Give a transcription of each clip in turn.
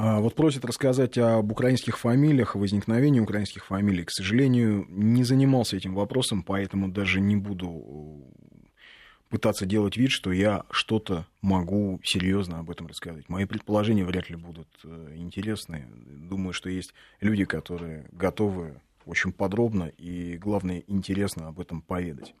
А, вот просят рассказать об украинских фамилиях, о возникновении украинских фамилий. К сожалению, не занимался этим вопросом, поэтому даже не буду пытаться делать вид, что я что-то могу серьезно об этом рассказать. Мои предположения вряд ли будут э, интересны. Думаю, что есть люди, которые готовы очень подробно и, главное, интересно об этом поведать.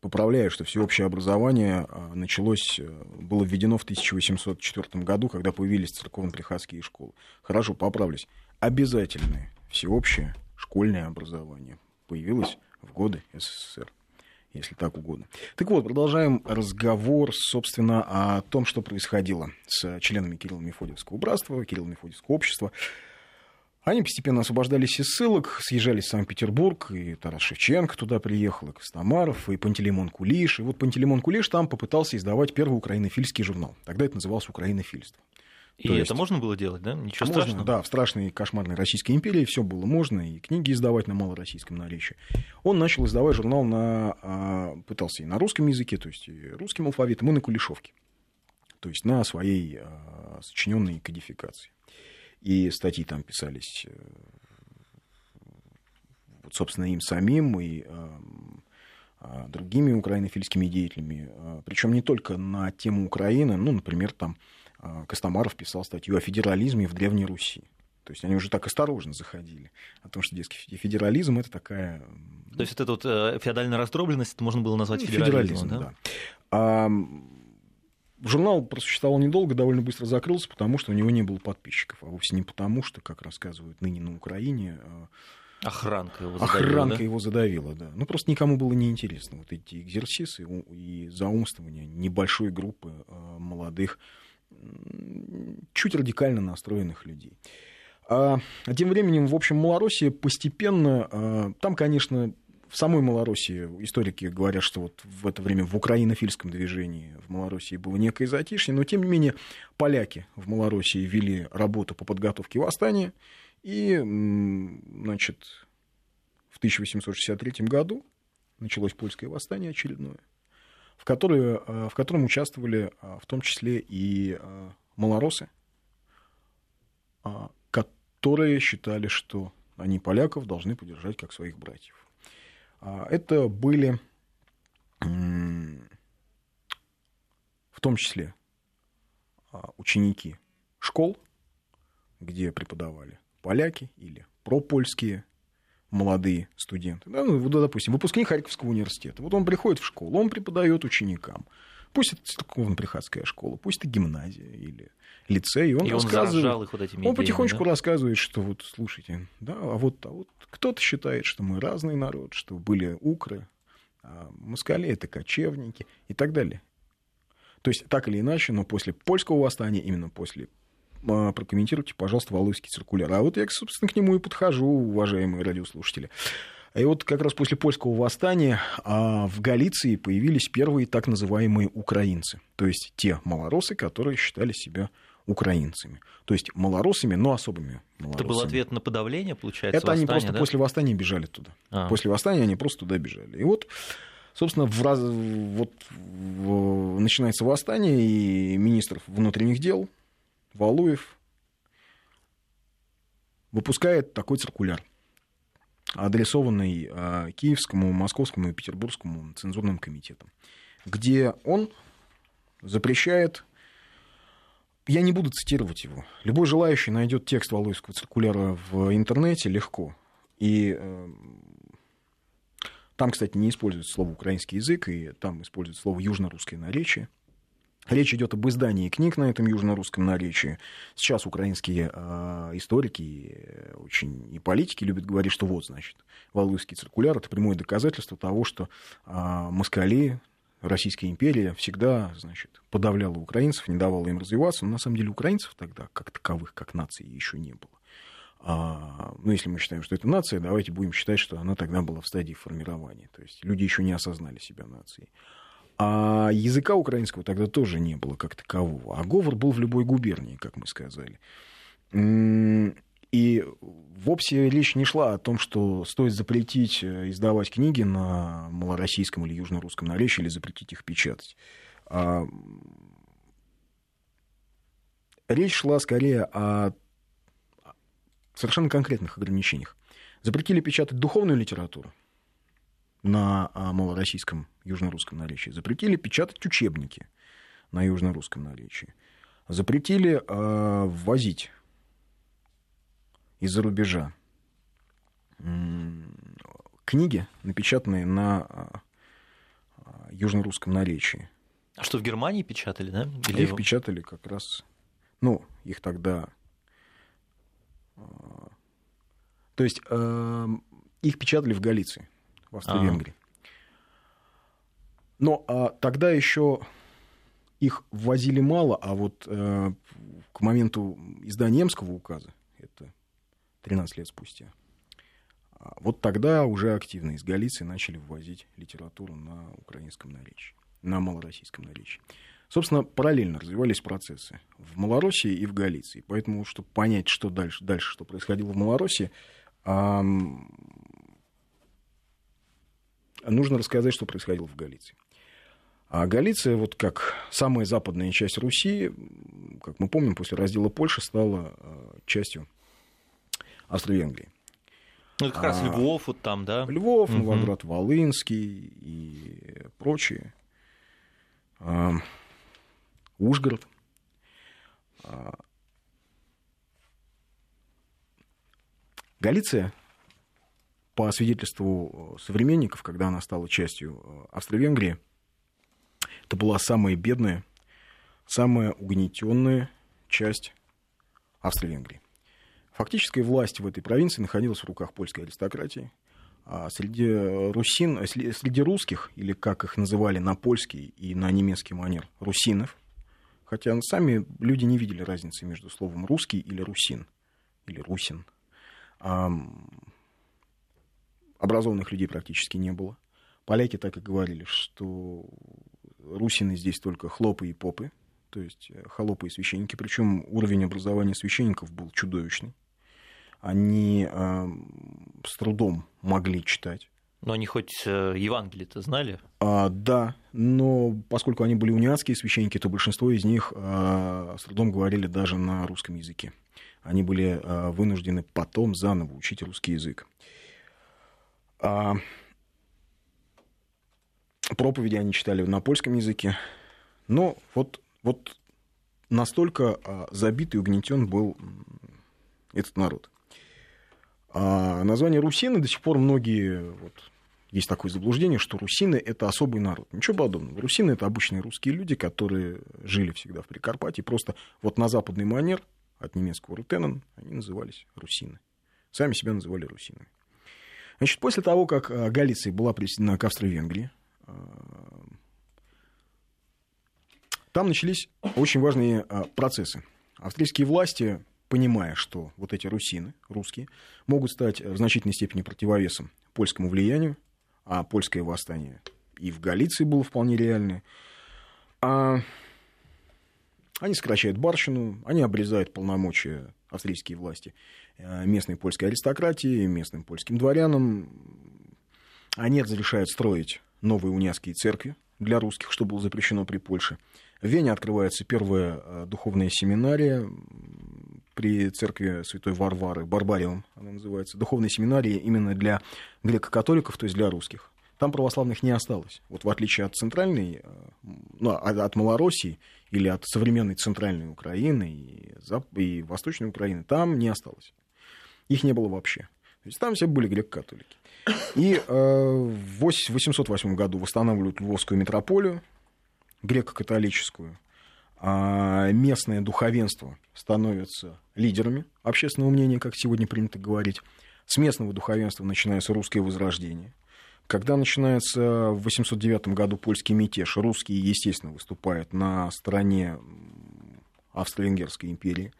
Поправляю, что всеобщее образование а, началось, э, было введено в 1804 году, когда появились церковно-приходские школы. Хорошо, поправлюсь. Обязательное всеобщее школьное образование появилось в годы СССР, если так угодно. Так вот, продолжаем разговор, собственно, о том, что происходило с членами Кирилла-Мефодиевского братства, Кирилла-Мефодиевского общества. Они постепенно освобождались из ссылок, съезжали в Санкт-Петербург, и Тарас Шевченко туда приехал, и Костомаров, и Пантелеймон Кулиш. И вот Пантелеймон Кулиш там попытался издавать первый украинофильский журнал. Тогда это называлось «Украинофильство». И То это есть... можно было делать, да? Ничего можно, страшного? Да, в страшной кошмарной Российской империи все было можно, и книги издавать на малороссийском наречии. Он начал издавать журнал на... А, пытался и на русском языке, то есть и русским алфавитом, и на кулешовке. То есть на своей а, сочиненной кодификации. И статьи там писались, э, вот, собственно, им самим, и а, другими украинофильскими деятелями. Причем не только на тему Украины, ну, например, там Костомаров писал статью о федерализме в Древней Руси. То есть они уже так осторожно заходили о том, что, дескать, федерализм это такая... То есть вот эта вот э, феодальная раздробленность это можно было назвать ну, федерализмом, федерализм, да? да. Журнал просуществовал недолго, довольно быстро закрылся, потому что у него не было подписчиков, а вовсе не потому, что, как рассказывают ныне на Украине, а, Охранка его задавила, Охранка да? его задавила, да. Ну, просто никому было неинтересно вот эти экзерсисы и заумствования небольшой группы а, молодых чуть радикально настроенных людей. А, а тем временем, в общем, Малороссия постепенно, а, там, конечно, в самой Малороссии историки говорят, что вот в это время в украинофильском движении в Малороссии было некое затишье, но тем не менее поляки в Малороссии вели работу по подготовке восстания, и, значит, в 1863 году началось польское восстание очередное в, которые, э, в котором участвовали э, в том числе и э, малоросы, которые считали, что они поляков должны поддержать как своих братьев. А, это были в том числе ученики школ, где преподавали поляки или пропольские молодые студенты. Да, ну, допустим, выпускник Харьковского университета. Вот он приходит в школу, он преподает ученикам. Пусть это церковно-приходская школа, пусть это гимназия или лицей. И он, и он рассказывает, их вот этими Он идеями, потихонечку да? рассказывает, что вот, слушайте, да, а вот, а вот кто-то считает, что мы разный народ, что были укры, а москали это кочевники и так далее. То есть, так или иначе, но после польского восстания, именно после а, прокомментируйте, пожалуйста, Валуйский циркуляр. А вот я, собственно, к нему и подхожу, уважаемые радиослушатели. И вот как раз после польского восстания а, в Галиции появились первые так называемые украинцы. То есть те малоросы, которые считали себя украинцами. То есть малоросами, но особыми малоросами. Это был ответ на подавление, получается, Это восстание, они просто да? после восстания бежали туда. А. После восстания они просто туда бежали. И вот собственно, в раз... вот в... начинается восстание, и министр внутренних дел Валуев выпускает такой циркуляр, адресованный а, Киевскому, Московскому и Петербургскому цензурным комитетам, где он запрещает я не буду цитировать его. Любой желающий найдет текст Валуевского циркуляра в интернете легко. И э, там, кстати, не используется слово украинский язык, и там используется слово южно-русское наречие. Речь идет об издании книг на этом южно-русском наречии. Сейчас украинские э, историки очень, и политики любят говорить, что вот, значит, Валуйский циркуляр – это прямое доказательство того, что э, москали, Российская империя всегда, значит, подавляла украинцев, не давала им развиваться. Но на самом деле украинцев тогда, как таковых, как нации, еще не было. А, ну, если мы считаем, что это нация, давайте будем считать, что она тогда была в стадии формирования. То есть люди еще не осознали себя нацией. А языка украинского тогда тоже не было как такового. А говор был в любой губернии, как мы сказали. И вовсе речь не шла о том, что стоит запретить э, издавать книги на малороссийском или южно-русском наречии или запретить их печатать. А речь шла скорее о совершенно конкретных ограничениях. Запретили печатать духовную литературу на а, малороссийском южно-русском наречии. Запретили печатать учебники на южно-русском наречии. Запретили э, ввозить из-за рубежа книги, напечатанные на а, южно-русском наречии. А что, в Германии печатали, да? Или их печатали как раз... Ну, их тогда... А, то есть их печатали в Галиции, в Австро-Венгрии. Но а, тогда еще их ввозили мало, а вот э, к моменту издания Эмского указа, это 13 лет спустя, а вот тогда уже активно из Галиции начали ввозить литературу на украинском наречии, на малороссийском наречии. Собственно, параллельно развивались процессы в Малороссии и в Галиции. Поэтому, чтобы понять, что дальше, дальше что происходило в Малороссии, нужно рассказать, что происходило в Галиции. А Галиция, вот как самая западная часть Руси, как мы помним, после раздела Польши стала э, частью Австро-Венгрии. Ну, это как раз а, Львов вот там, да? Львов, угу. Новоград Волынский и прочие. А, Ужгород. А, Галиция, по свидетельству современников, когда она стала частью э, Австро-Венгрии, это была самая бедная, самая угнетенная часть Австро-Венгрии. Фактическая власть в этой провинции находилась в руках польской аристократии. А среди русин, среди русских, или как их называли на польский и на немецкий манер, русинов, хотя сами люди не видели разницы между словом русский или русин, или русин. А образованных людей практически не было. Поляки так и говорили, что русины здесь только хлопы и попы, то есть э, холопы и священники, причем уровень образования священников был чудовищный они э, с трудом могли читать. Но они хоть э, Евангелие-то знали? А, да, но поскольку они были униатские священники, то большинство из них а, с трудом говорили даже на русском языке. Они были а, вынуждены потом заново учить русский язык. А, проповеди они читали на польском языке. Но вот, вот настолько а, забит и угнетен был этот народ. А название русины до сих пор многие... Вот, есть такое заблуждение, что русины – это особый народ. Ничего подобного. Русины – это обычные русские люди, которые жили всегда в Прикарпатии. Просто вот на западный манер, от немецкого рутенен, они назывались русины. Сами себя называли русинами. Значит, после того, как а, Галиция была присоединена к Австро-Венгрии, там начались очень важные а, процессы. Австрийские власти понимая, что вот эти русины, русские, могут стать в значительной степени противовесом польскому влиянию, а польское восстание и в Галиции было вполне реальное, а они сокращают барщину, они обрезают полномочия австрийские власти э, местной польской аристократии, местным польским дворянам. Они разрешают строить новые униатские церкви для русских, что было запрещено при Польше. В Вене открывается первая э, духовная семинария, при церкви Святой Варвары, Барбариум она называется, духовной семинарии именно для греко-католиков, то есть для русских. Там православных не осталось. Вот в отличие от центральной, э, ну, от Малороссии или от современной центральной Украины и, и Восточной Украины, там не осталось. Их не было вообще. То есть там все были греко-католики. И э, в 808 году восстанавливают Львовскую митрополию, греко-католическую. А местное духовенство становится лидерами общественного мнения, как сегодня принято говорить. С местного духовенства начинается русское возрождение. Когда начинается в 809 году польский мятеж, русские, естественно, выступают на стороне Австро-Венгерской империи.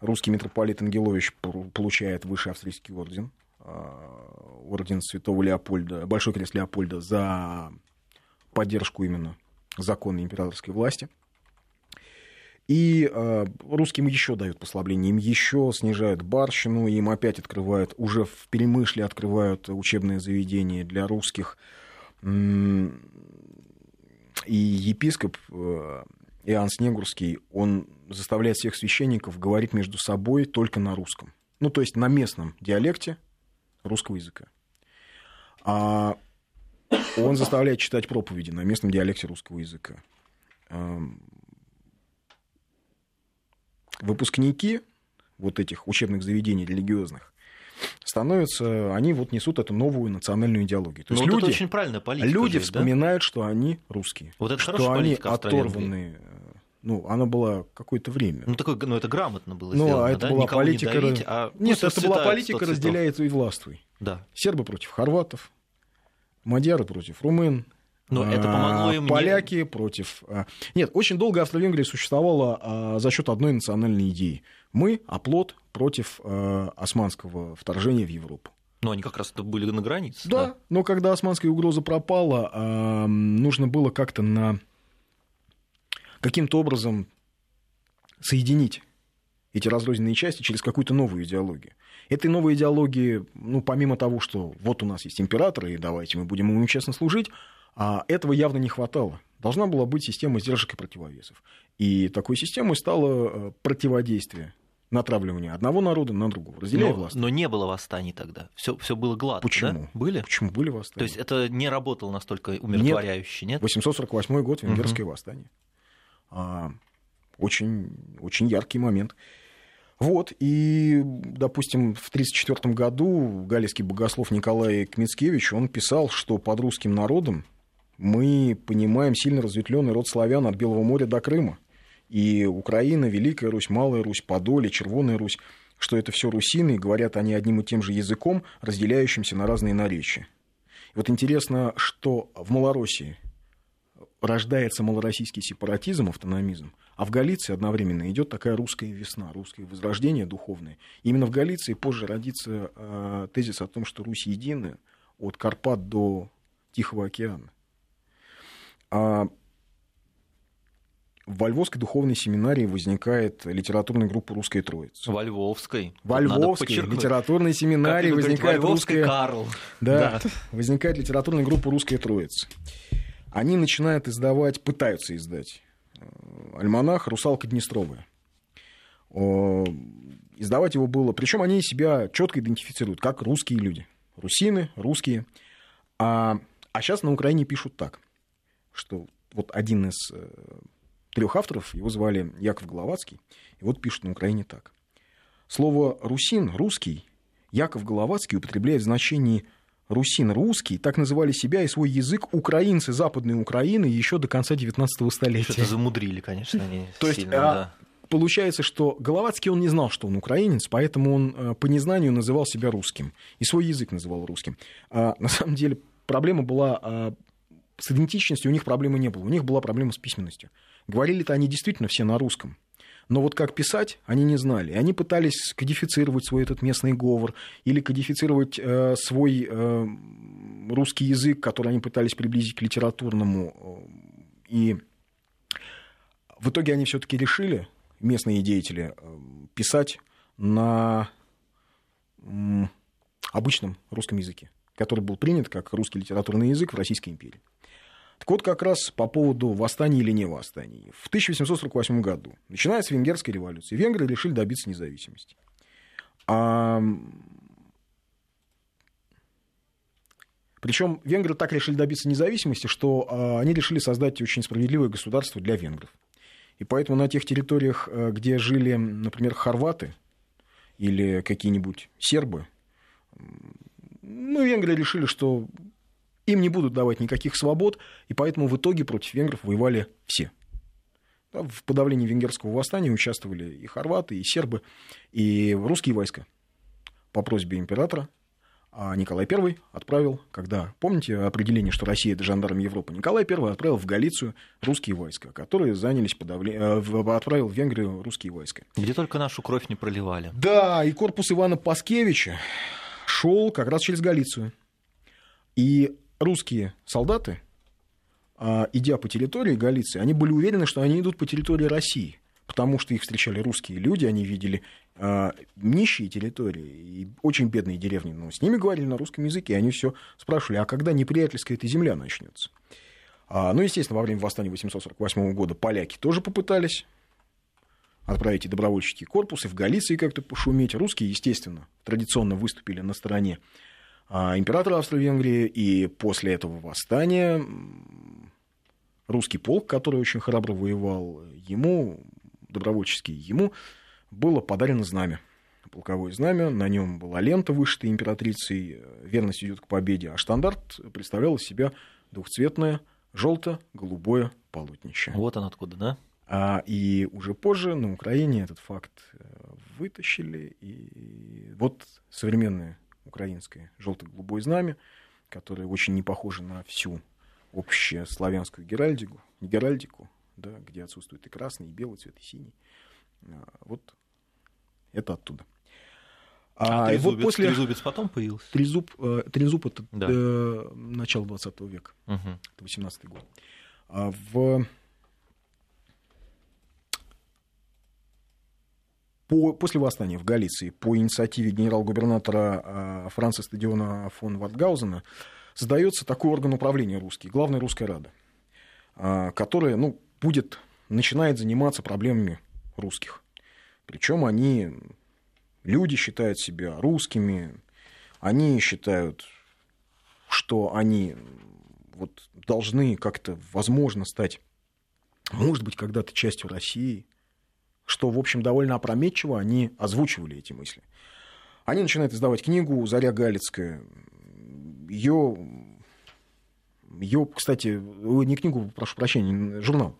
Русский митрополит Ангелович получает высший австрийский орден, орден святого Леопольда, Большой крест Леопольда за поддержку именно законной императорской власти – и э, русским еще дают послабление, им еще снижают барщину, им опять открывают, уже в Перемышле открывают учебное заведение для русских. И епископ э, Иоанн Снегурский, он заставляет всех священников говорить между собой только на русском. Ну, то есть на местном диалекте русского языка. А он заставляет читать проповеди на местном диалекте русского языка. Выпускники вот этих учебных заведений религиозных становятся, они вот несут эту новую национальную идеологию. То есть люди, это очень правильная политика. Люди здесь, вспоминают, да? что они русские. Вот это что они оторваны. Ну, она была какое-то время. Ну, такое, ну, это грамотно было ну, сделано, а это да? была политика... не давить, а Нет, это была политика разделяется и властвуй. Да. Сербы против хорватов, мадьяры против румын, но это помогло им поляки не... против... А, нет, очень долго Австро-Венгрия существовала а, за счет одной национальной идеи. Мы оплот против а, османского вторжения в Европу. Но они как раз были на границе. Да, да. но когда османская угроза пропала, нужно было как-то на каким-то образом соединить эти разрозненные части через какую-то новую идеологию. Этой новой идеологии, ну, помимо того, что вот у нас есть император, и давайте мы будем ему честно служить, а этого явно не хватало. Должна была быть система сдержек и противовесов. И такой системой стало э, противодействие натравливание одного народа на другого, разделяя но, власть. Но не было восстаний тогда. Все, все было гладко. Почему? Да? Были? Почему были восстания? То есть это не работало настолько умиротворяюще, нет? нет? 848 год, венгерское угу. восстание. А, очень, очень яркий момент. Вот, и, допустим, в 1934 году галийский богослов Николай Кмицкевич, он писал, что под русским народом мы понимаем сильно разветвленный род славян от Белого моря до Крыма. И Украина, Великая Русь, Малая Русь, Подоле, Червоная Русь, что это все русины, и говорят они одним и тем же языком, разделяющимся на разные наречия. И вот интересно, что в Малороссии рождается малороссийский сепаратизм, автономизм, а в Галиции одновременно идет такая русская весна, русское возрождение духовное. И именно в Галиции позже родится э, тезис о том, что Русь едина от Карпат до Тихого океана. А во Львовской духовной семинарии возникает литературная группа «Русская Троица». Во Львовской. Во Львовской литературной семинарии возникает русская... Карл. Да, да, возникает литературная группа «Русская Троица». Они начинают издавать, пытаются издать э, альманах «Русалка Днестровая». Издавать его было... Причем они себя четко идентифицируют, как русские люди. Русины, русские. А, а сейчас на Украине пишут так, что вот один из э, трех авторов, его звали Яков Головацкий, и вот пишут на Украине так. Слово «русин», «русский» Яков Головацкий употребляет в значении «русин», «русский», так называли себя и свой язык украинцы Западной Украины еще до конца 19 столетия. Что-то замудрили, конечно, они То есть, сильно, а, да. Получается, что Головацкий, он не знал, что он украинец, поэтому он э, по незнанию называл себя русским. И свой язык называл русским. А на самом деле проблема была а, с идентичностью, у них проблемы не было. У них была проблема с письменностью. Говорили-то они действительно все на русском. Но вот как писать, они не знали. И они пытались кодифицировать свой этот местный говор или кодифицировать э, свой э, русский язык, который они пытались приблизить к литературному. И в итоге они все-таки решили, местные деятели, э, писать на обычном русском языке, который был принят как русский литературный язык в Российской империи. Так вот, как раз по поводу восстания или не восстания. В 1848 году начинается венгерская революция. Венгры решили добиться независимости. А... Причем венгры так решили добиться независимости, что а, они решили создать очень справедливое государство для венгров. И поэтому на тех территориях, э, где жили, например, хорваты или какие-нибудь сербы, ну, венгры решили, что им не будут давать никаких свобод, и поэтому в итоге против венгров воевали все. В подавлении венгерского восстания участвовали и хорваты, и сербы, и русские войска. По просьбе императора а Николай I отправил, когда, помните определение, что Россия – это жандарм Европы, Николай I отправил в Галицию русские войска, которые занялись подавлением, э, отправил в Венгрию русские войска. Где только нашу кровь не проливали. Да, и корпус Ивана Паскевича шел как раз через Галицию. И русские солдаты, а, идя по территории Галиции, они были уверены, что они идут по территории России, потому что их встречали русские люди, они видели а, нищие территории и очень бедные деревни, но с ними говорили на русском языке, и они все спрашивали, а когда неприятельская эта земля начнется? А, ну, естественно, во время восстания 848 года поляки тоже попытались отправить и добровольческий корпус, и в Галиции как-то пошуметь. Русские, естественно, традиционно выступили на стороне императора Австро-Венгрии, и после этого восстания русский полк, который очень храбро воевал, ему, добровольческий, ему было подарено знамя полковое знамя, на нем была лента, вышитая императрицей, верность идет к победе, а штандарт представлял из себя двухцветное желто-голубое полотнище. Вот он откуда, да? А, и уже позже на Украине этот факт э, вытащили, и вот современное украинское желто-голубое знамя, которое очень не похоже на всю общую славянскую геральдику, геральдику да, где отсутствует и красный, и белый цвет, и синий. А, вот это оттуда. А, а трезубец, вот после... трезубец потом появился? Трезуб, э, трезуб это да. начало 20 века, угу. это 18 год. А в... По, после восстания в Галиции по инициативе генерал-губернатора э, Франца Стадиона фон Ватгаузена создается такой орган управления русский, Главная русская рада, э, которая ну, будет, начинает заниматься проблемами русских. Причем они, люди считают себя русскими, они считают, что они вот должны как-то, возможно, стать, может быть, когда-то частью России, что, в общем, довольно опрометчиво они озвучивали эти мысли. Они начинают издавать книгу «Заря Галицкая». Ее, ее, кстати, не книгу, прошу прощения, журнал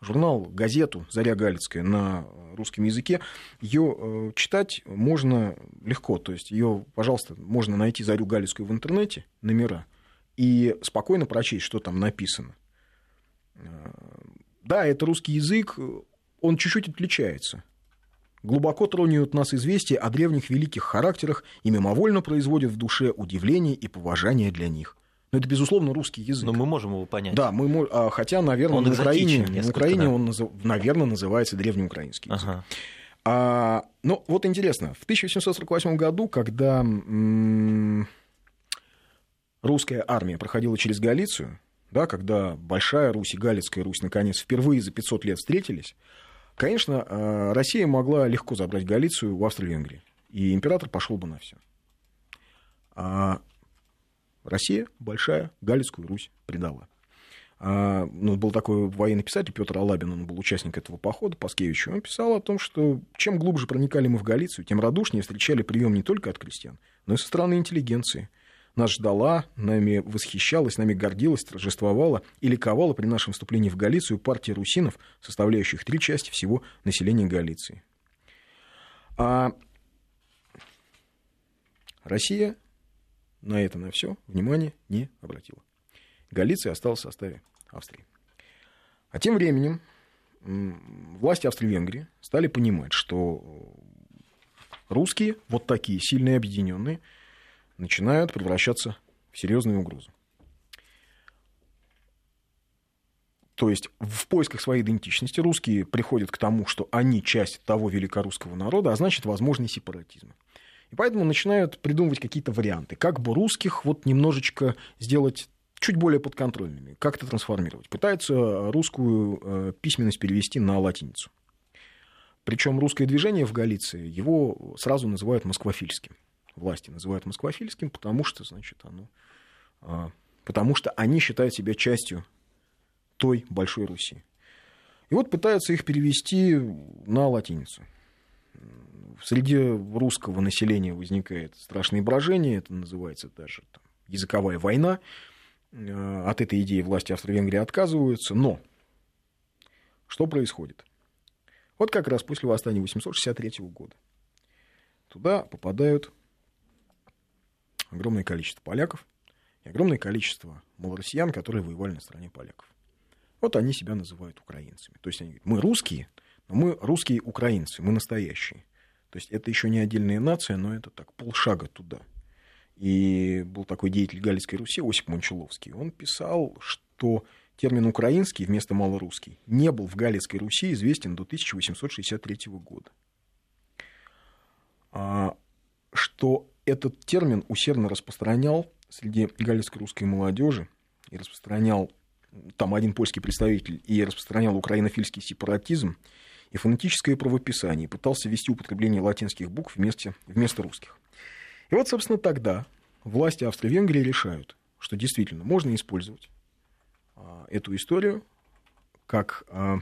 журнал, газету «Заря Галицкая» на русском языке, ее э, читать можно легко. То есть ее, пожалуйста, можно найти «Зарю Галицкую» в интернете, номера, и спокойно прочесть, что там написано. Э, да, это русский язык, он чуть-чуть отличается. Глубоко тронет нас известие о древних великих характерах и мимовольно производит в душе удивление и поважание для них. Но это, безусловно, русский язык. Но мы можем его понять. Да, мы, а, хотя, наверное, он на Украине, на Украине да. он, наверное, называется древнеукраинский язык. Ага. А, ну, вот интересно, в 1748 году, когда м- русская армия проходила через Галицию, да, когда Большая Русь и Галицкая Русь наконец впервые за 500 лет встретились, конечно, а, Россия могла легко забрать Галицию в Австро-Венгрии, и император пошел бы на все. А Россия большая Галицкую Русь предала. А, ну, был такой военный писатель Петр Алабин, он был участник этого похода, Паскевич, он писал о том, что чем глубже проникали мы в Галицию, тем радушнее встречали прием не только от крестьян, но и со стороны интеллигенции. Нас ждала, нами восхищалась, нами гордилась, торжествовала и ликовала при нашем вступлении в Галицию партия русинов, составляющих три части всего населения Галиции. А Россия на это, на все внимание не обратила. Галиция осталась в составе Австрии. А тем временем власти Австро-Венгрии стали понимать, что русские, вот такие сильные объединенные, начинают превращаться в серьезную угрозу. То есть в поисках своей идентичности русские приходят к тому, что они часть того великорусского народа, а значит, возможный сепаратизм. И поэтому начинают придумывать какие-то варианты, как бы русских вот немножечко сделать чуть более подконтрольными, как-то трансформировать. Пытаются русскую э, письменность перевести на латиницу. Причем русское движение в Галиции, его сразу называют москвофильским. Власти называют москвофильским, потому что, значит, оно, а, потому что они считают себя частью той Большой Руси. И вот пытаются их перевести на латиницу среди русского населения возникает страшное брожение, это называется даже там, языковая война. Э, от этой идеи власти Австро-Венгрии отказываются, но что происходит? Вот как раз после восстания 863 года туда попадают огромное количество поляков и огромное количество малороссиян, которые воевали на стороне поляков. Вот они себя называют украинцами. То есть они говорят, мы русские, но мы русские украинцы, мы настоящие. То есть это еще не отдельная нация, но это так, полшага туда. И был такой деятель Галицкой Руси Осип Мончаловский. Он писал, что термин «украинский» вместо «малорусский» не был в Галицкой Руси известен до 1863 года. А, что этот термин усердно распространял среди галицко-русской молодежи и распространял там один польский представитель и распространял украинофильский сепаратизм и фонетическое правописание, и пытался ввести употребление латинских букв вместе, вместо русских. И вот, собственно, тогда власти Австро-Венгрии решают, что действительно можно использовать а, эту историю как а,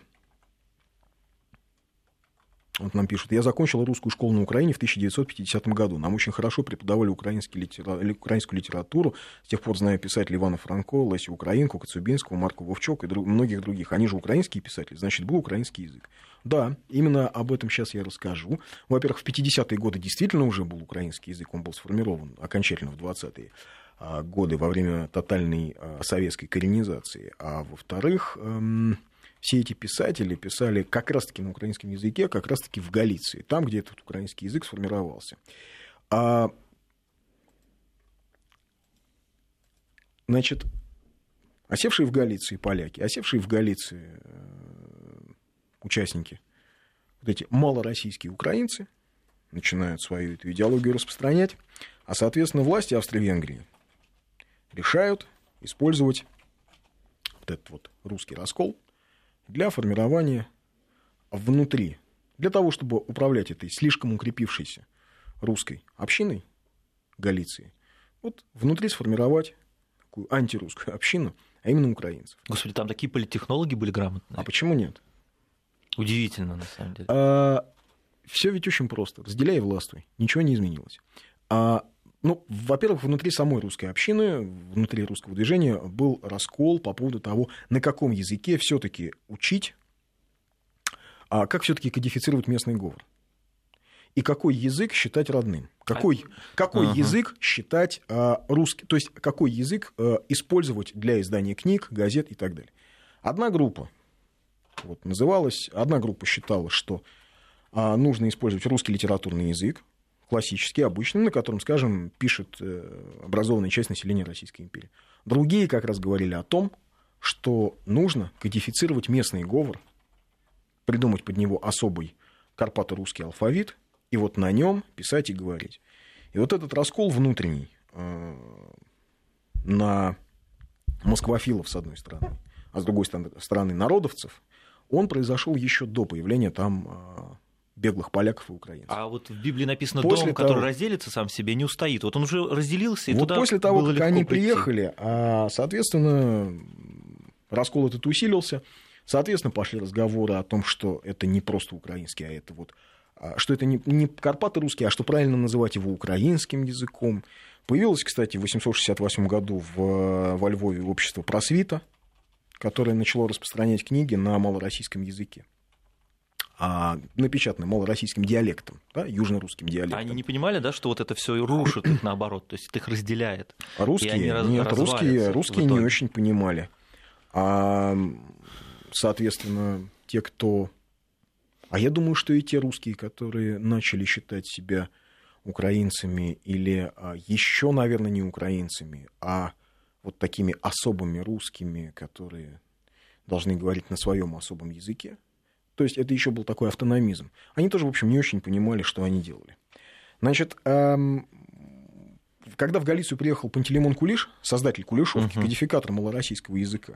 вот нам пишут, я закончил русскую школу на Украине в 1950 году. Нам очень хорошо преподавали украинский литера... украинскую литературу. С тех пор знаю писателей Ивана Франко, Лесю Украинку, Коцубинского, Марку Вовчок и друг... многих других. Они же украинские писатели, значит, был украинский язык. Да, именно об этом сейчас я расскажу. Во-первых, в 50-е годы действительно уже был украинский язык, он был сформирован окончательно в 20-е а, годы во время тотальной а, советской коренизации. А во-вторых, эм, все эти писатели писали как раз-таки на украинском языке, как раз-таки в Галиции, там, где этот украинский язык сформировался. А, значит, осевшие в Галиции поляки, осевшие в Галиции э, участники, вот эти малороссийские украинцы, начинают свою эту идеологию распространять, а, соответственно, власти Австро-Венгрии решают использовать вот этот вот русский раскол – для формирования внутри, для того, чтобы управлять этой слишком укрепившейся русской общиной Галиции, вот внутри сформировать такую антирусскую общину, а именно украинцев. Господи, там такие политтехнологи были грамотные. А почему нет? Удивительно, на самом деле. А, все ведь очень просто. Разделяй и властвуй. Ничего не изменилось. А ну, во-первых, внутри самой русской общины, внутри русского движения был раскол по поводу того, на каком языке все-таки учить, а как все-таки кодифицировать местный говор. И какой язык считать родным? Какой, какой ага. язык считать а, русский? То есть какой язык а, использовать для издания книг, газет и так далее. Одна группа вот, называлась, одна группа считала, что а, нужно использовать русский литературный язык, классический, обычный, на котором, скажем, пишет э, образованная часть населения Российской империи. Другие как раз говорили о том, что нужно кодифицировать местный говор, придумать под него особый карпато-русский алфавит, и вот на нем писать и говорить. И вот этот раскол внутренний э, на москвофилов, с одной стороны, а с другой стороны народовцев, он произошел еще до появления там э, беглых поляков и украинцев. А вот в Библии написано, после дом, того... который разделится сам себе, не устоит. Вот он уже разделился, и вот туда после того, было как они прийти. приехали, а, соответственно, раскол этот усилился, соответственно, пошли разговоры о том, что это не просто украинский, а это вот а, что это не, не Карпаты русские, а что правильно называть его украинским языком. Появилось, кстати, в 868 году в, во Львове общество просвита, которое начало распространять книги на малороссийском языке а, напечатаны малороссийским диалектом, да, южно-русским диалектом. Они не понимали, да, что вот это все рушит их наоборот, то есть их разделяет. А русские, нет, русские, русские не очень понимали. А, соответственно, те, кто... А я думаю, что и те русские, которые начали считать себя украинцами или а, еще, наверное, не украинцами, а вот такими особыми русскими, которые должны говорить на своем особом языке, то есть это еще был такой автономизм. Они тоже, в общем, не очень понимали, что они делали. Значит, эм, когда в Галицию приехал Пантелеймон Кулиш, создатель Кулешовки, uh-huh. кодификатор малороссийского языка,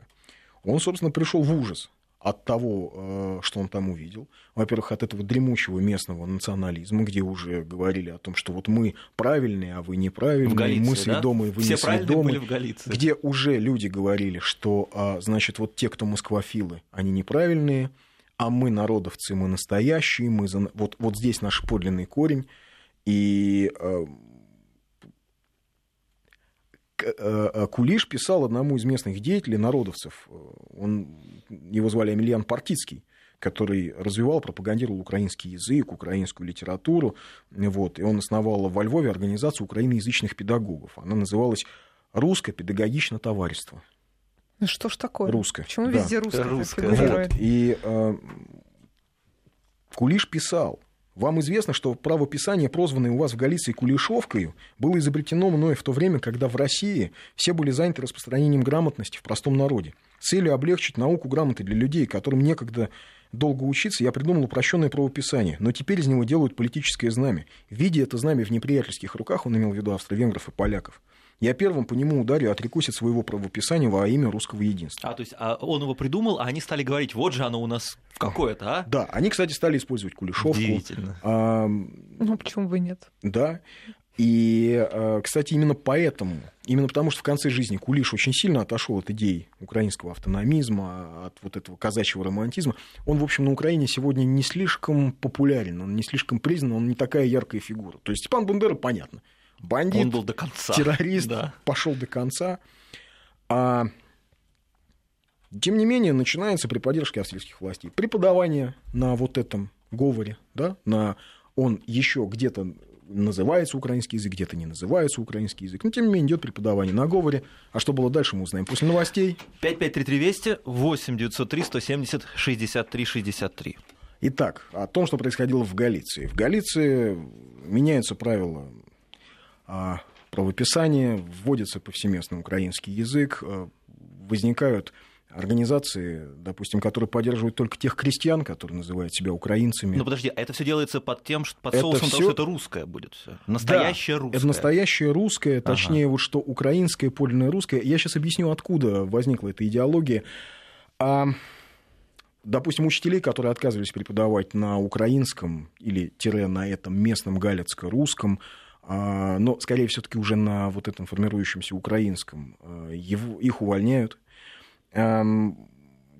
он, собственно, пришел в ужас от того, э, что он там увидел. Во-первых, от этого дремучего местного национализма, где уже говорили о том, что вот мы правильные, а вы неправильные, Галиции, мы сведомые, да? вы Все не сведомые. в Галиции. Где уже люди говорили, что, а, значит, вот те, кто москвофилы, они неправильные, а мы народовцы, мы настоящие, мы за... вот, вот здесь наш подлинный корень. И э, э, Кулиш писал одному из местных деятелей, народовцев, он, его звали Амельян Партицкий, который развивал, пропагандировал украинский язык, украинскую литературу. Вот, и он основал во Львове организацию украиноязычных педагогов. Она называлась «Русское педагогичное товарищество». Ну что ж такое? Русское. Почему да. везде русское, русское. Вот. И э, Кулиш писал, вам известно, что правописание, прозванное у вас в Галиции Кулешовкой, было изобретено мною в то время, когда в России все были заняты распространением грамотности в простом народе. С целью облегчить науку грамоты для людей, которым некогда долго учиться, я придумал упрощенное правописание, но теперь из него делают политическое знамя. Видя это знамя в неприятельских руках, он имел в виду австро-венгров и поляков, я первым по нему ударю, отрекусь от своего правописания во имя русского единства. А, то есть а он его придумал, а они стали говорить, вот же оно у нас какое-то, а? Да, они, кстати, стали использовать Кулешовку. Удивительно. А, ну, почему бы нет? Да. И, а, кстати, именно поэтому, именно потому что в конце жизни Кулиш очень сильно отошел от идей украинского автономизма, от вот этого казачьего романтизма, он, в общем, на Украине сегодня не слишком популярен, он не слишком признан, он не такая яркая фигура. То есть Степан Бандера, понятно, бандит, он был до конца. террорист, да. пошел до конца. А, тем не менее, начинается при поддержке австрийских властей преподавание на вот этом говоре, да, на он еще где-то называется украинский язык, где-то не называется украинский язык. Но, тем не менее, идет преподавание на говоре. А что было дальше, мы узнаем после новостей. 5533 Вести, 8 903 170 63 63. Итак, о том, что происходило в Галиции. В Галиции меняются правила а, правописания, вводится повсеместно украинский язык, а, возникают организации, допустим, которые поддерживают только тех крестьян, которые называют себя украинцами. Ну подожди, а это все делается под тем, что под это соусом того, что это русское будет все. Настоящее да, русское. Это настоящее русское, точнее, ага. вот что украинское, подлинное русское. Я сейчас объясню, откуда возникла эта идеология. А, допустим, учителей, которые отказывались преподавать на украинском или тире на этом местном галицко-русском, но, скорее, все-таки уже на вот этом формирующемся украинском, а, его, их увольняют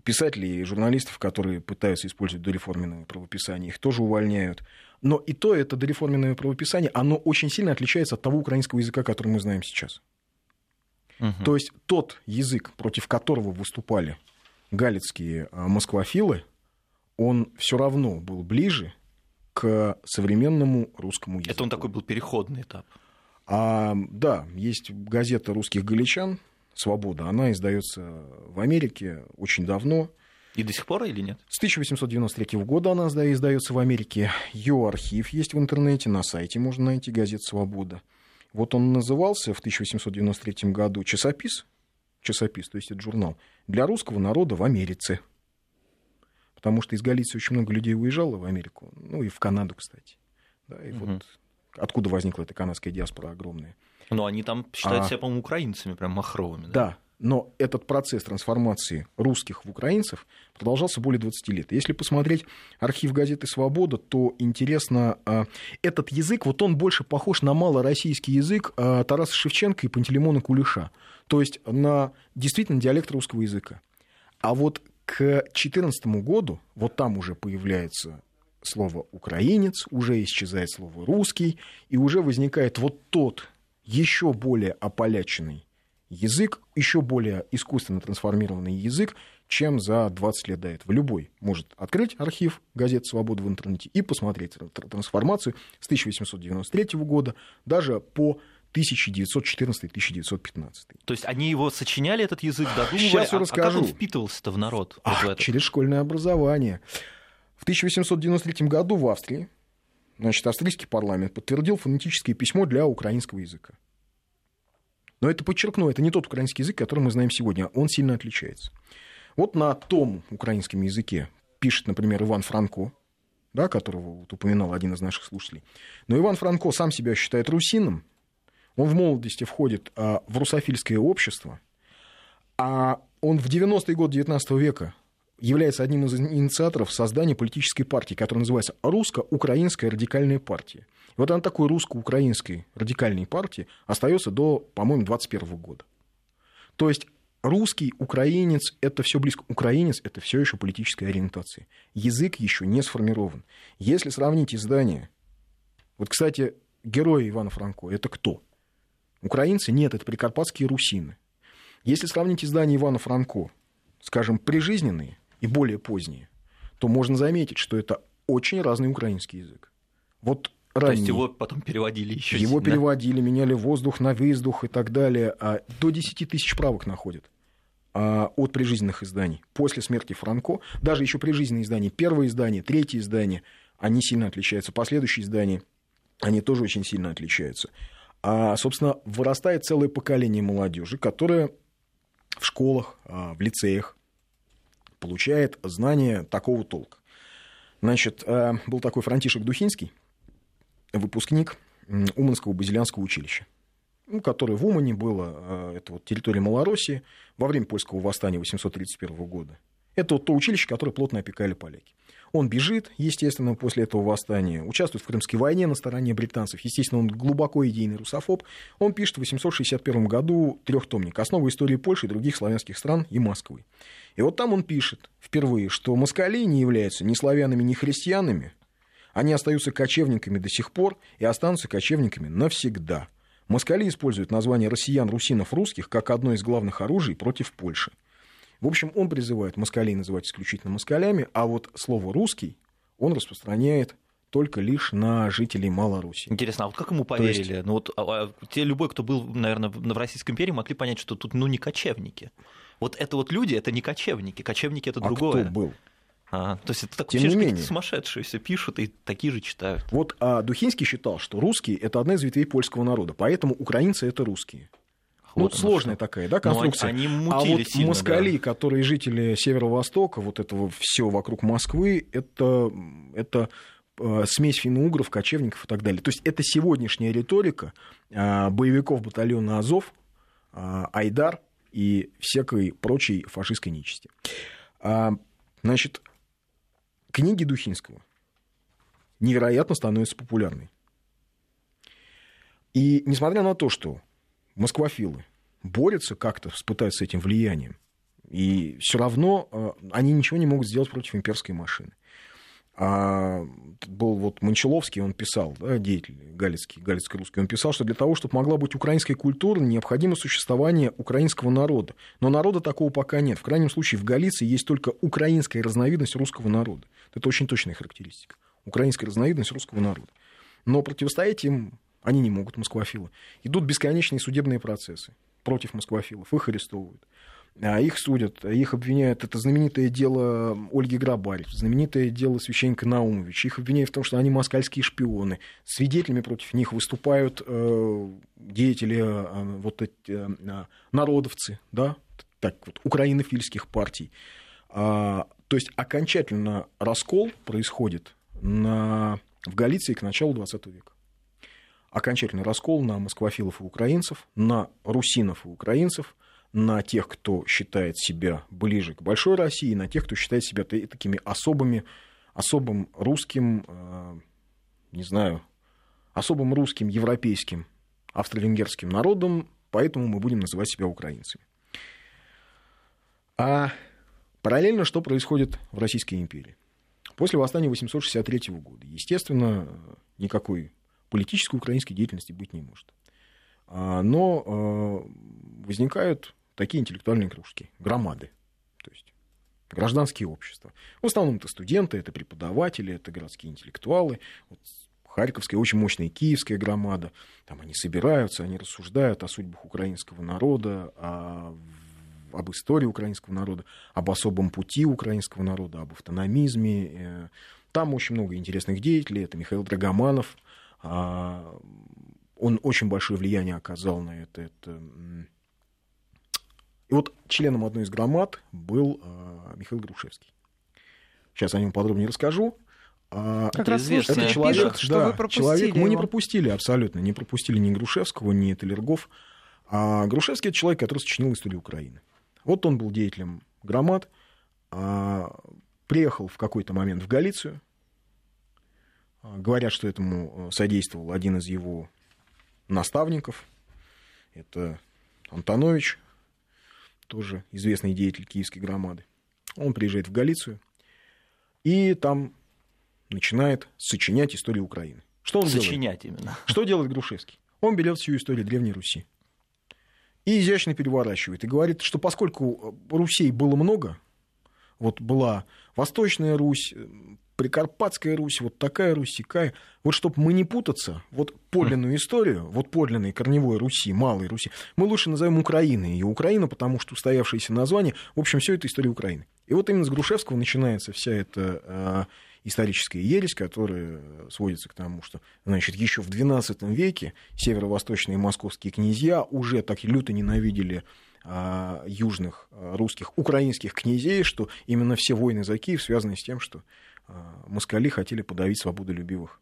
Писателей и журналистов, которые пытаются использовать дореформенное правописание, их тоже увольняют. Но и то это дореформенное правописание, оно очень сильно отличается от того украинского языка, который мы знаем сейчас. Угу. То есть тот язык, против которого выступали галицкие а, москвофилы, он все равно был ближе к современному русскому языку. Это он такой был переходный этап. А, да, есть газета русских галичан, «Свобода», она издается в Америке очень давно. И до сих пор или нет? С 1893 года она издается в Америке. Ее архив есть в интернете, на сайте можно найти газет «Свобода». Вот он назывался в 1893 году «Часопис», часопис, то есть это журнал, для русского народа в Америке. Потому что из Галиции очень много людей уезжало в Америку, ну и в Канаду, кстати. Да, и угу. вот откуда возникла эта канадская диаспора огромная. Но они там считают а... себя, по-моему, украинцами, прям махровыми. Да? да, но этот процесс трансформации русских в украинцев продолжался более 20 лет. Если посмотреть архив газеты «Свобода», то интересно, а, этот язык, вот он больше похож на малороссийский язык а, Тараса Шевченко и Пантелеймона Кулеша, то есть на действительно диалект русского языка. А вот к 2014 году, вот там уже появляется слово «украинец», уже исчезает слово «русский», и уже возникает вот тот еще более ополяченный язык, еще более искусственно трансформированный язык, чем за 20 лет до этого. Любой может открыть архив газет «Свобода» в интернете и посмотреть трансформацию с 1893 года даже по 1914-1915. То есть они его сочиняли, этот язык, додумывали, Сейчас я а, расскажу. а как он впитывался-то в народ? Ах, вот в через школьное образование. В 1893 году в Австрии значит, австрийский парламент подтвердил фонетическое письмо для украинского языка. Но это подчеркну, это не тот украинский язык, который мы знаем сегодня, он сильно отличается. Вот на том украинском языке пишет, например, Иван Франко, да, которого вот упоминал один из наших слушателей. Но Иван Франко сам себя считает русином, он в молодости входит а, в русофильское общество, а он в 90-е годы 19 века является одним из инициаторов создания политической партии, которая называется Русско-Украинская радикальная партия. И вот она такой русско-украинской радикальной партии остается до, по-моему, 21 года. То есть русский, украинец – это все близко. Украинец – это все еще политическая ориентация. Язык еще не сформирован. Если сравнить издания, вот, кстати, герои Ивана Франко – это кто? Украинцы? Нет, это прикарпатские русины. Если сравнить издания Ивана Франко, скажем, прижизненные, и более поздние, то можно заметить, что это очень разный украинский язык. Вот ранний, То есть его потом переводили еще. Его да? переводили, меняли воздух на воздух и так далее. А до 10 тысяч правок находят а, от прижизненных изданий. После смерти Франко, даже еще прижизненные издания, первое издание, третье издание, они сильно отличаются. Последующие издания, они тоже очень сильно отличаются. А, собственно, вырастает целое поколение молодежи, которое в школах, а, в лицеях, получает знания такого толка. Значит, э, был такой Франтишек Духинский, выпускник Уманского базилянского училища. ну, которое в Умане было, это вот территория Малороссии, во время польского восстания 831 года. Это вот то училище, которое плотно опекали поляки. Он бежит, естественно, после этого восстания, участвует в Крымской войне на стороне британцев. Естественно, он глубоко идейный русофоб. Он пишет в 861 году трехтомник «Основа истории Польши и других славянских стран и Москвы». И вот там он пишет впервые, что москали не являются ни славянами, ни христианами. Они остаются кочевниками до сих пор и останутся кочевниками навсегда. Москали используют название россиян, русинов, русских как одно из главных оружий против Польши. В общем, он призывает москалей называть исключительно москалями, а вот слово «русский» он распространяет только лишь на жителей Малоруссии. Интересно, а вот как ему поверили? Есть... Ну вот а, а, те любой, кто был, наверное, в Российской империи, могли понять, что тут ну не кочевники. Вот это вот люди, это не кочевники, кочевники это а другое. Кто был? А, то есть это такое Тем не менее. сумасшедшие все пишут и такие же читают. Вот а Духинский считал, что русские это одна из ветвей польского народа, поэтому украинцы это русские. Ну, вот сложная что. такая, да, конструкция. они, они а вот сильно, москали, да. которые жители Северо-Востока, вот этого все вокруг Москвы, это, это э, смесь финно-угров, кочевников и так далее. То есть это сегодняшняя риторика э, боевиков батальона Азов, э, Айдар и всякой прочей фашистской нечисти. А, значит, книги Духинского невероятно становятся популярной. И несмотря на то, что москвофилы борются как-то, пытаются с этим влиянием. И все равно э, они ничего не могут сделать против имперской машины. А был вот Мончаловский, он писал, да, деятель галицкий, галицко-русский, он писал, что для того, чтобы могла быть украинская культура, необходимо существование украинского народа. Но народа такого пока нет. В крайнем случае в Галиции есть только украинская разновидность русского народа. Это очень точная характеристика. Украинская разновидность русского народа. Но противостоять им они не могут, москвофилы. Идут бесконечные судебные процессы против москвофилов. Их арестовывают. А их судят, их обвиняют. Это знаменитое дело Ольги Грабарь, знаменитое дело священника Наумовича. Их обвиняют в том, что они москальские шпионы. Свидетелями против них выступают э, деятели, э, вот эти, э, народовцы, да, так вот, украинофильских партий. А, то есть окончательно раскол происходит на, в Галиции к началу XX века окончательный раскол на москвофилов и украинцев, на русинов и украинцев, на тех, кто считает себя ближе к большой России, на тех, кто считает себя такими особыми, особым русским, э, не знаю, особым русским, европейским, австро-венгерским народом, поэтому мы будем называть себя украинцами. А параллельно что происходит в Российской империи? После восстания 863 года, естественно, никакой политической украинской деятельности быть не может. А, но а, возникают такие интеллектуальные кружки, громады, то есть гражданские общества. В основном это студенты, это преподаватели, это городские интеллектуалы. Вот Харьковская, очень мощная киевская громада. Там они собираются, они рассуждают о судьбах украинского народа, о, об истории украинского народа, об особом пути украинского народа, об автономизме. Э, там очень много интересных деятелей. Это Михаил Драгоманов, он очень большое влияние оказал на это. это... И вот членом одной из громад был а, Михаил Грушевский. Сейчас о нем подробнее расскажу. А, как это известно. Это человек, пишут, что да, вы пропустили человек, его. мы не пропустили абсолютно, не пропустили ни Грушевского, ни Талергов. А Грушевский это человек, который сочинил историю Украины. Вот он был деятелем громад, приехал в какой-то момент в Галицию, а, говорят, что этому э, содействовал один из его наставников. Это Антонович, тоже известный деятель киевской громады. Он приезжает в Галицию и там начинает сочинять историю Украины. Что он сочинять делает? именно. Что делает Грушевский? Он берет всю историю Древней Руси и изящно переворачивает и говорит, что поскольку Русей было много, вот была Восточная Русь, Прикарпатская Русь, вот такая Русь, такая. Вот чтобы мы не путаться, вот подлинную историю, вот подлинной корневой Руси, малой Руси, мы лучше назовем Украиной. Ее Украина, потому что устоявшееся название, в общем, все это история Украины. И вот именно с Грушевского начинается вся эта э, историческая ересь, которая сводится к тому, что, значит, еще в XII веке северо-восточные московские князья уже так люто ненавидели а, южных а, русских, украинских князей, что именно все войны за Киев связаны с тем, что а, москали хотели подавить свободолюбивых,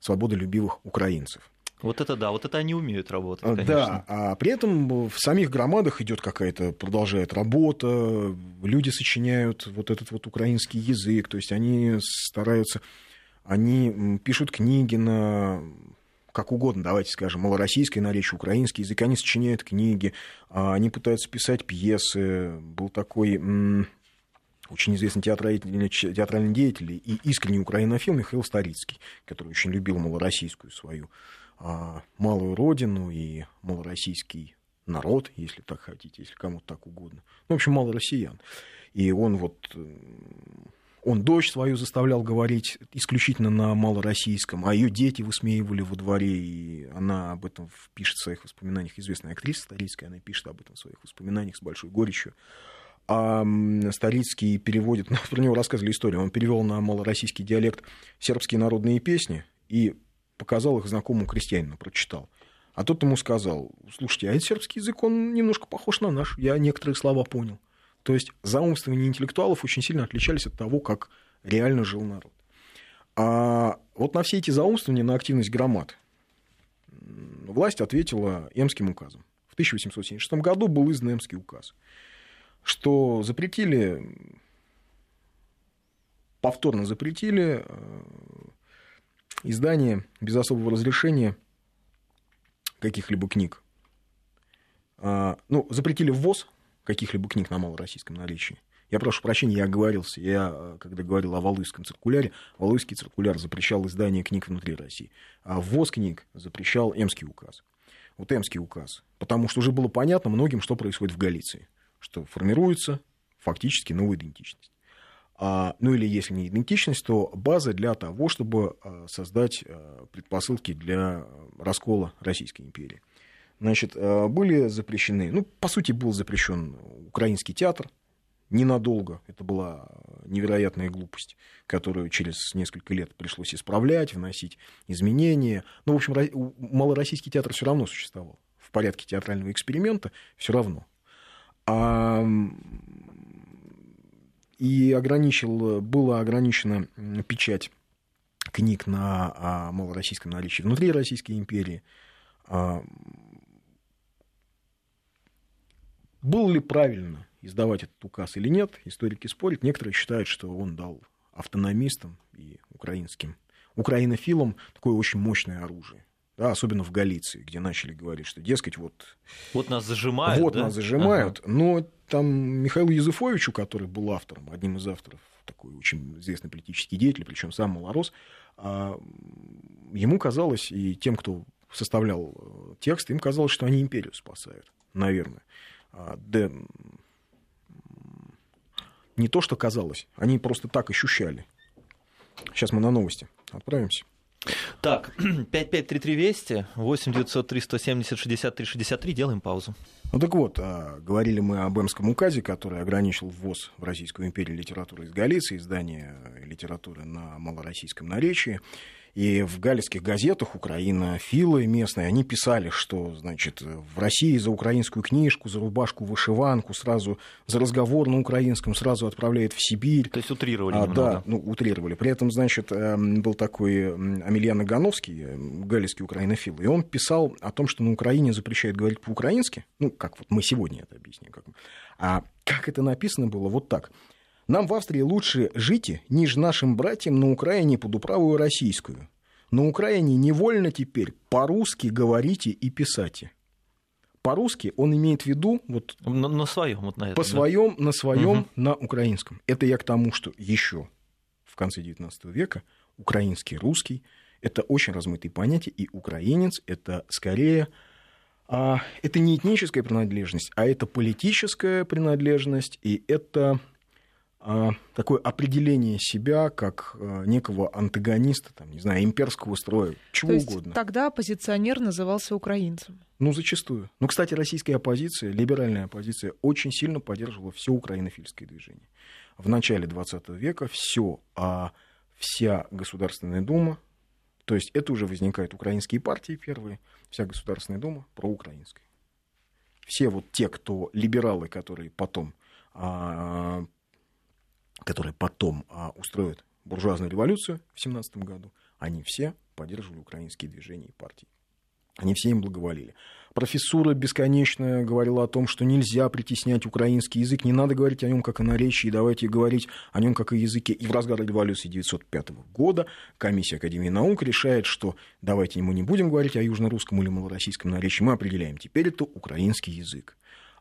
свободолюбивых украинцев. Вот это да, вот это они умеют работать, конечно. Да, а при этом в самих громадах идет какая-то, продолжает работа, люди сочиняют вот этот вот украинский язык, то есть они стараются, они пишут книги на как угодно, давайте скажем, малороссийское наречие, украинский язык, они сочиняют книги, а они пытаются писать пьесы. Был такой очень известный театральный, театральный деятель и искренний украинофил Михаил Старицкий, который очень любил малороссийскую свою а, малую родину и малороссийский народ, если так хотите, если кому-то так угодно. Ну, в общем, мало россиян. И он вот он дочь свою заставлял говорить исключительно на малороссийском, а ее дети высмеивали во дворе, и она об этом пишет в своих воспоминаниях. Известная актриса Старицкая, она пишет об этом в своих воспоминаниях с большой горечью. А Старицкий переводит, про него рассказывали историю, он перевел на малороссийский диалект сербские народные песни и показал их знакомому крестьянину, прочитал. А тот ему сказал, слушайте, а этот сербский язык, он немножко похож на наш, я некоторые слова понял. То есть заумствования интеллектуалов очень сильно отличались от того, как реально жил народ. А вот на все эти заумствования, на активность громад власть ответила Эмским указом. В 1876 году был издан Эмский указ, что запретили, повторно запретили э, издание без особого разрешения каких-либо книг. А, ну, запретили ввоз каких-либо книг на малороссийском наречии. Я прошу прощения, я оговорился. Я, э, когда говорил о Валуйском циркуляре, Валуйский циркуляр запрещал издание книг внутри России, а ввоз книг запрещал Эмский указ. Вот Эмский указ. Потому что уже было понятно многим, что происходит в Галиции. Что формируется фактически новая идентичность. А, ну или если не идентичность, то база для того, чтобы э, создать э, предпосылки для раскола Российской империи значит, были запрещены, ну, по сути, был запрещен украинский театр ненадолго. Это была невероятная глупость, которую через несколько лет пришлось исправлять, вносить изменения. Ну, в общем, малороссийский театр все равно существовал. В порядке театрального эксперимента все равно. А, и ограничил, была ограничена печать книг на а, малороссийском наличии внутри Российской империи. Было ли правильно издавать этот указ или нет, историки спорят. Некоторые считают, что он дал автономистам и украинским, украинофилам такое очень мощное оружие. Да, особенно в Галиции, где начали говорить, что, дескать, вот... Вот нас зажимают, Вот да? нас зажимают. Ага. Но там Михаилу Юзефовичу, который был автором, одним из авторов, такой очень известный политический деятель, причем сам малорос, а, ему казалось, и тем, кто составлял э, текст, им казалось, что они империю спасают, наверное. А, да, не то, что казалось, они просто так ощущали. Сейчас мы на новости отправимся. Так, 5533 Вести, 8 903 170 63 63, делаем паузу. Ну так вот, а, говорили мы об Эмском указе, который ограничил ввоз в Российскую империю литературы из Галиции, издание литературы на малороссийском наречии. И в галицких газетах Украина, филы местные, они писали, что, значит, в России за украинскую книжку, за рубашку, вышиванку, сразу за разговор на украинском сразу отправляют в Сибирь. То есть утрировали а, немного. Да, ну, утрировали. При этом, значит, эм, был такой Амельян Гановский, э, галицкий украинофил, и он писал о том, что на Украине запрещают говорить по-украински, ну, как вот мы сегодня это объясним. Как... А как это написано было? Вот так – нам в Австрии лучше жить, ниж нашим братьям на Украине под управу российскую. На Украине невольно теперь по-русски говорите и писайте. По-русски он имеет в виду вот на, на своем вот на этом, по своем да? на своем угу. на украинском. Это я к тому, что еще в конце XIX века украинский русский это очень размытые понятия, и украинец это скорее а, это не этническая принадлежность, а это политическая принадлежность, и это такое определение себя как а, некого антагониста, там, не знаю, имперского строя, чего То есть угодно. Тогда оппозиционер назывался украинцем. Ну, зачастую. Ну, кстати, российская оппозиция, либеральная оппозиция, очень сильно поддерживала все украинофильское движение. В начале 20 века все, а вся Государственная Дума, то есть это уже возникают украинские партии первые, вся Государственная Дума проукраинская. Все вот те, кто либералы, которые потом а, которые потом а, устроят буржуазную революцию в 17 году, они все поддерживали украинские движения и партии. Они все им благоволили. Профессура бесконечно говорила о том, что нельзя притеснять украинский язык, не надо говорить о нем как о наречии, давайте говорить о нем как о языке. И в разгар революции 1905 года комиссия Академии наук решает, что давайте мы не будем говорить о южно-русском или малороссийском наречии, мы определяем, теперь это украинский язык.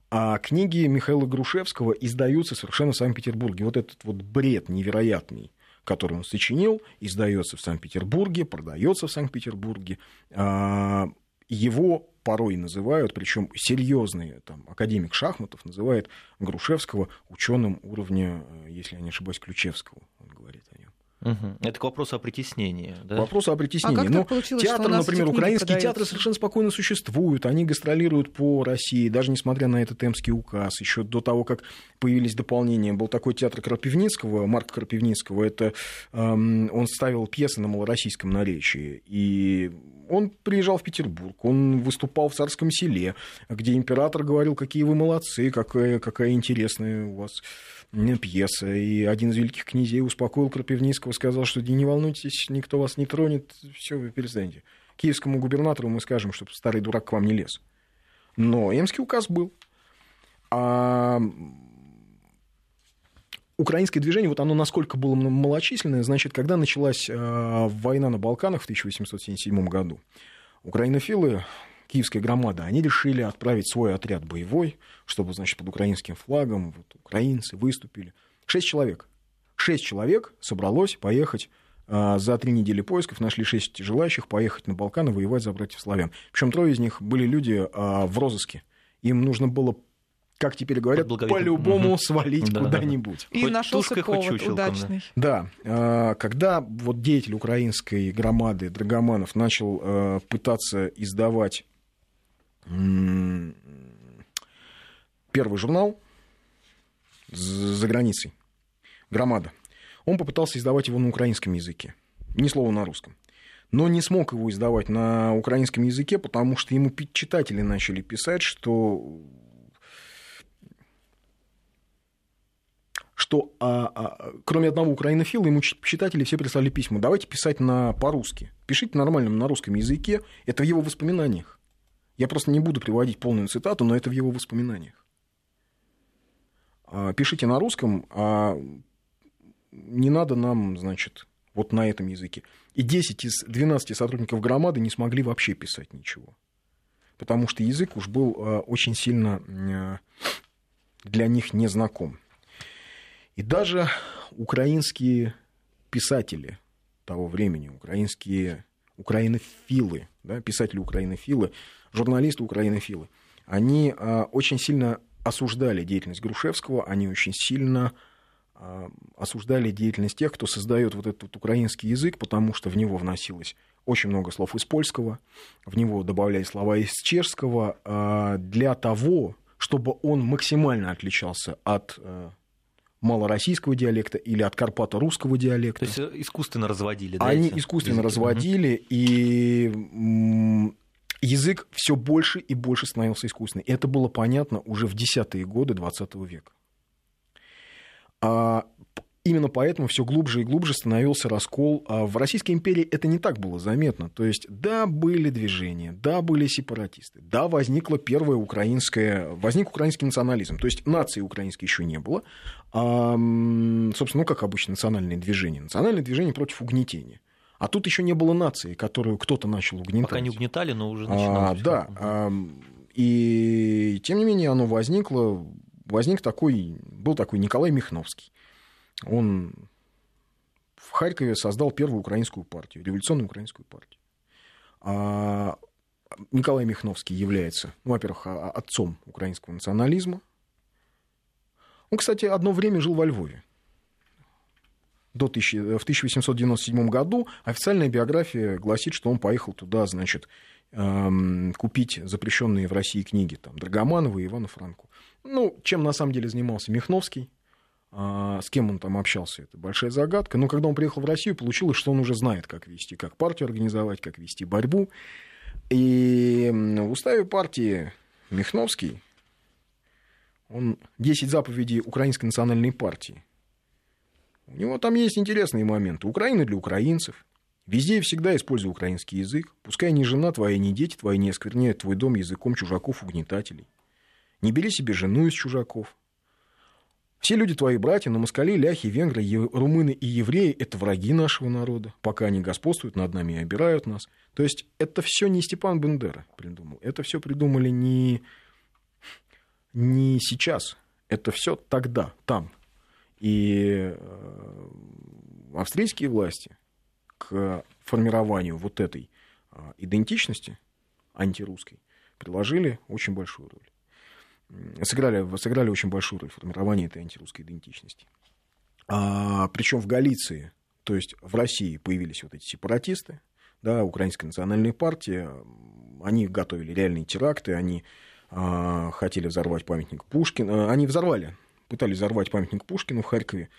А книги Михаила Грушевского издаются совершенно в Санкт-Петербурге. Вот этот вот бред невероятный который он сочинил, издается в Санкт-Петербурге, продается в Санкт-Петербурге. А, его порой называют, причем серьезные, там, академик Шахматов называет Грушевского ученым уровня, э, если я не ошибаюсь, Ключевского, он говорит о нем. Угу. Это к вопросу о притеснении. Да? К вопросу о притеснении. А как Но театр, например, украинские театры совершенно спокойно существуют. Они гастролируют по России, даже несмотря на этот Эмский указ. Еще до того, как появились дополнения, был такой театр Крапивницкого, Марка Крапивницкого. Это, эм, он ставил пьесы на малороссийском наречии. И он приезжал в Петербург, он выступал в Царском селе, где император говорил, какие вы молодцы, какая, какая интересная у вас пьеса. И один из великих князей успокоил Крапивницкого, сказал, что не волнуйтесь, никто вас не тронет, все, вы перестаньте. Киевскому губернатору мы скажем, чтобы старый дурак к вам не лез. Но Эмский указ был. А украинское движение, вот оно насколько было малочисленное, значит, когда началась э, война на Балканах в 1877 году, украинофилы, киевская громада, они решили отправить свой отряд боевой, чтобы, значит, под украинским флагом вот, украинцы выступили. Шесть человек. Шесть человек собралось поехать э, за три недели поисков нашли шесть желающих поехать на Балканы воевать за братьев славян. Причем трое из них были люди э, в розыске. Им нужно было как теперь говорят, по-любому угу. свалить да, куда-нибудь. И хоть нашелся тушкой, повод удачный. Да. да, когда вот деятель украинской громады Драгоманов начал э, пытаться издавать первый журнал за границей, «Громада», он попытался издавать его на украинском языке, ни слова на русском но не смог его издавать на украинском языке, потому что ему читатели начали писать, что что а, а, кроме одного украинофила, ему читатели все прислали письма. Давайте писать на, по-русски. Пишите нормальным на русском языке. Это в его воспоминаниях. Я просто не буду приводить полную цитату, но это в его воспоминаниях. А, пишите на русском, а не надо нам, значит, вот на этом языке. И 10 из 12 сотрудников громады не смогли вообще писать ничего. Потому что язык уж был а, очень сильно а, для них незнаком. И даже украинские писатели того времени, украинские украинофилы, да, писатели украинофилы, журналисты украинофилы, они а, очень сильно осуждали деятельность Грушевского, они очень сильно а, осуждали деятельность тех, кто создает вот этот украинский язык, потому что в него вносилось очень много слов из польского, в него добавляли слова из чешского а, для того, чтобы он максимально отличался от малороссийского диалекта или от карпато-русского диалекта. То есть э, искусственно разводили, да? Они эти? искусственно языки? разводили, и язык все больше и больше становился искусственным. И это было понятно уже в десятые годы XX века. А именно поэтому все глубже и глубже становился раскол. А в Российской империи это не так было заметно. То есть, да, были движения, да, были сепаратисты, да, возникла первая украинская, возник украинский национализм. То есть, нации украинской еще не было. А, собственно, ну, как обычно, национальные движения. Национальные движения против угнетения. А тут еще не было нации, которую кто-то начал угнетать. Пока не угнетали, но уже начиналось. А, да. А, и тем не менее оно возникло. Возник такой, был такой Николай Михновский он в Харькове создал первую украинскую партию, революционную украинскую партию. А Николай Михновский является, ну, во-первых, а, отцом украинского национализма. Он, кстати, одно время жил во Львове. До тысячи, в 1897 году официальная биография гласит, что он поехал туда, значит, эм, купить запрещенные в России книги там, Драгоманова и Ивана Франку. Ну, чем на самом деле занимался Михновский, а, с кем он там общался, это большая загадка. Но когда он приехал в Россию, получилось, что он уже знает, как вести, как партию организовать, как вести борьбу. И в уставе партии Михновский, он 10 заповедей Украинской национальной партии. У него там есть интересные моменты. Украина для украинцев, Везде и всегда используй украинский язык. Пускай ни жена твоя, ни дети твои не оскверняют твой дом языком чужаков-угнетателей. Не бери себе жену из чужаков. Все люди твои братья, но москали, ляхи, венгры, румыны и евреи – это враги нашего народа, пока они господствуют над нами и обирают нас. То есть это все не Степан Бендера придумал, это все придумали не, не сейчас, это все тогда, там. И э, австрийские власти к формированию вот этой а, идентичности антирусской приложили очень большую роль. Сыграли, сыграли очень большую роль в формировании этой антирусской идентичности. А, причем в Галиции, то есть в России появились вот эти сепаратисты, да, Украинская национальная партия, они готовили реальные теракты, они а, хотели взорвать памятник Пушкину, они взорвали, пытались взорвать памятник Пушкину в Харькове,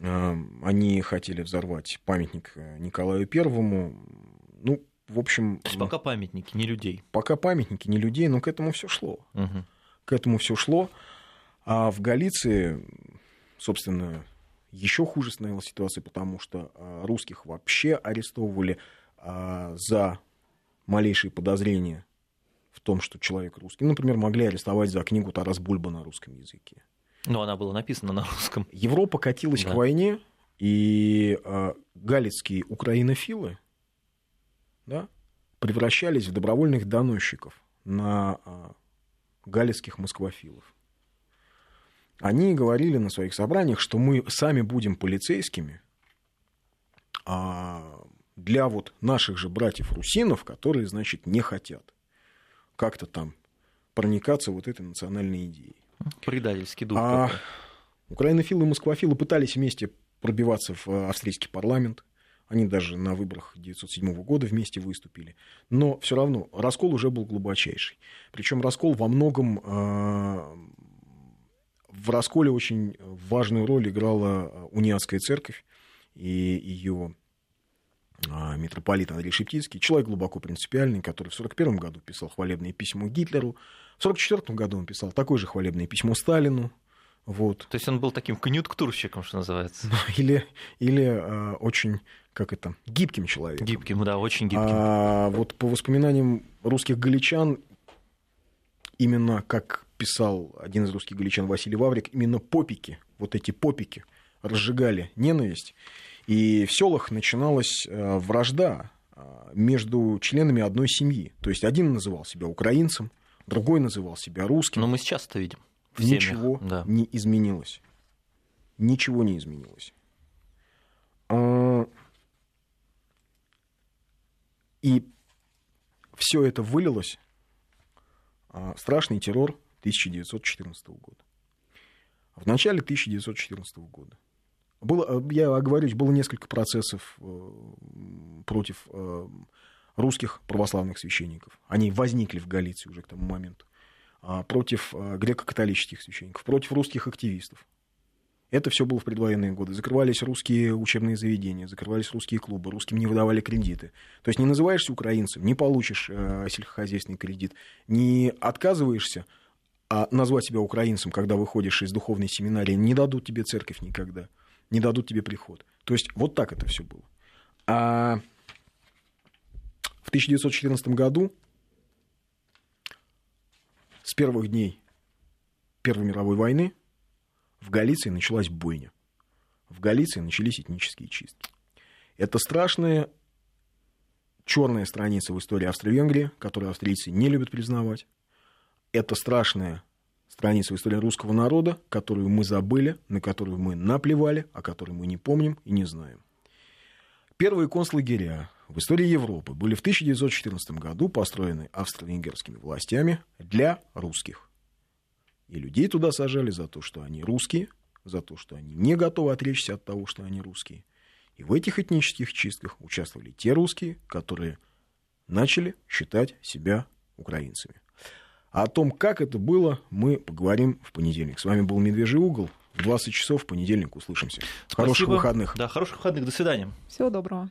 а, они хотели взорвать памятник э, Николаю Первому, ну, в общем... То есть пока памятники, не людей. Пока памятники, не людей, но к этому все шло. Угу к этому все шло. А в Галиции, собственно, еще хуже становилась ситуация, потому что а, русских вообще арестовывали а, за малейшие подозрения в том, что человек русский. Например, могли арестовать за книгу Тарас Бульба на русском языке. Но она была написана на русском. Европа катилась да. к войне, и э, галицкие украинофилы да, превращались в добровольных доносчиков на галицких москвофилов. Они говорили на своих собраниях, что мы сами будем полицейскими а для вот наших же братьев-русинов, которые, значит, не хотят как-то там проникаться вот этой национальной идеей. Предательский дух. А украинофилы и москвофилы пытались вместе пробиваться в австрийский парламент. Они даже на выборах 1907 года вместе выступили. Но все равно раскол уже был глубочайший. Причем раскол во многом э, в расколе очень важную роль играла униатская церковь и ее э, митрополит Андрей Шептицкий, человек глубоко принципиальный, который в 1941 году писал хвалебное письмо Гитлеру, в 1944 году он писал такое же хвалебное письмо Сталину, вот. То есть он был таким конъюнктурщиком, что называется. Или, или э, очень, как это, гибким человеком. Гибким, да, очень гибким. А вот по воспоминаниям русских галичан, именно как писал один из русских галичан Василий Ваврик, именно попики, вот эти попики разжигали ненависть. И в селах начиналась э, вражда э, между членами одной семьи. То есть один называл себя украинцем, другой называл себя русским. Но мы сейчас это видим ничего да. не изменилось. Ничего не изменилось. А, и все это вылилось в страшный террор 1914 года. В начале 1914 года было, я оговорюсь, было несколько процессов э, против э, русских православных священников. Они возникли в Галиции уже к тому моменту. А, против а, греко-католических священников, против русских активистов. Это все было в предвоенные годы. Закрывались русские учебные заведения, закрывались русские клубы, русским не выдавали кредиты. То есть не называешься украинцем, не получишь э, сельскохозяйственный кредит, не отказываешься а назвать себя украинцем, когда выходишь из духовной семинарии, не дадут тебе церковь никогда, не дадут тебе приход. То есть вот так это все было. А в 1914 году с первых дней Первой мировой войны в Галиции началась бойня. В Галиции начались этнические чистки. Это страшная черная страница в истории Австро-Венгрии, которую австрийцы не любят признавать. Это страшная страница в истории русского народа, которую мы забыли, на которую мы наплевали, о которой мы не помним и не знаем. Первые концлагеря в истории Европы были в 1914 году построены австро-венгерскими властями для русских. И людей туда сажали за то, что они русские, за то, что они не готовы отречься от того, что они русские. И в этих этнических чистках участвовали те русские, которые начали считать себя украинцами. А о том, как это было, мы поговорим в понедельник. С вами был «Медвежий угол». В 20 часов в понедельник услышимся. Спасибо. Хороших выходных. Да, хороших выходных. До свидания. Всего доброго.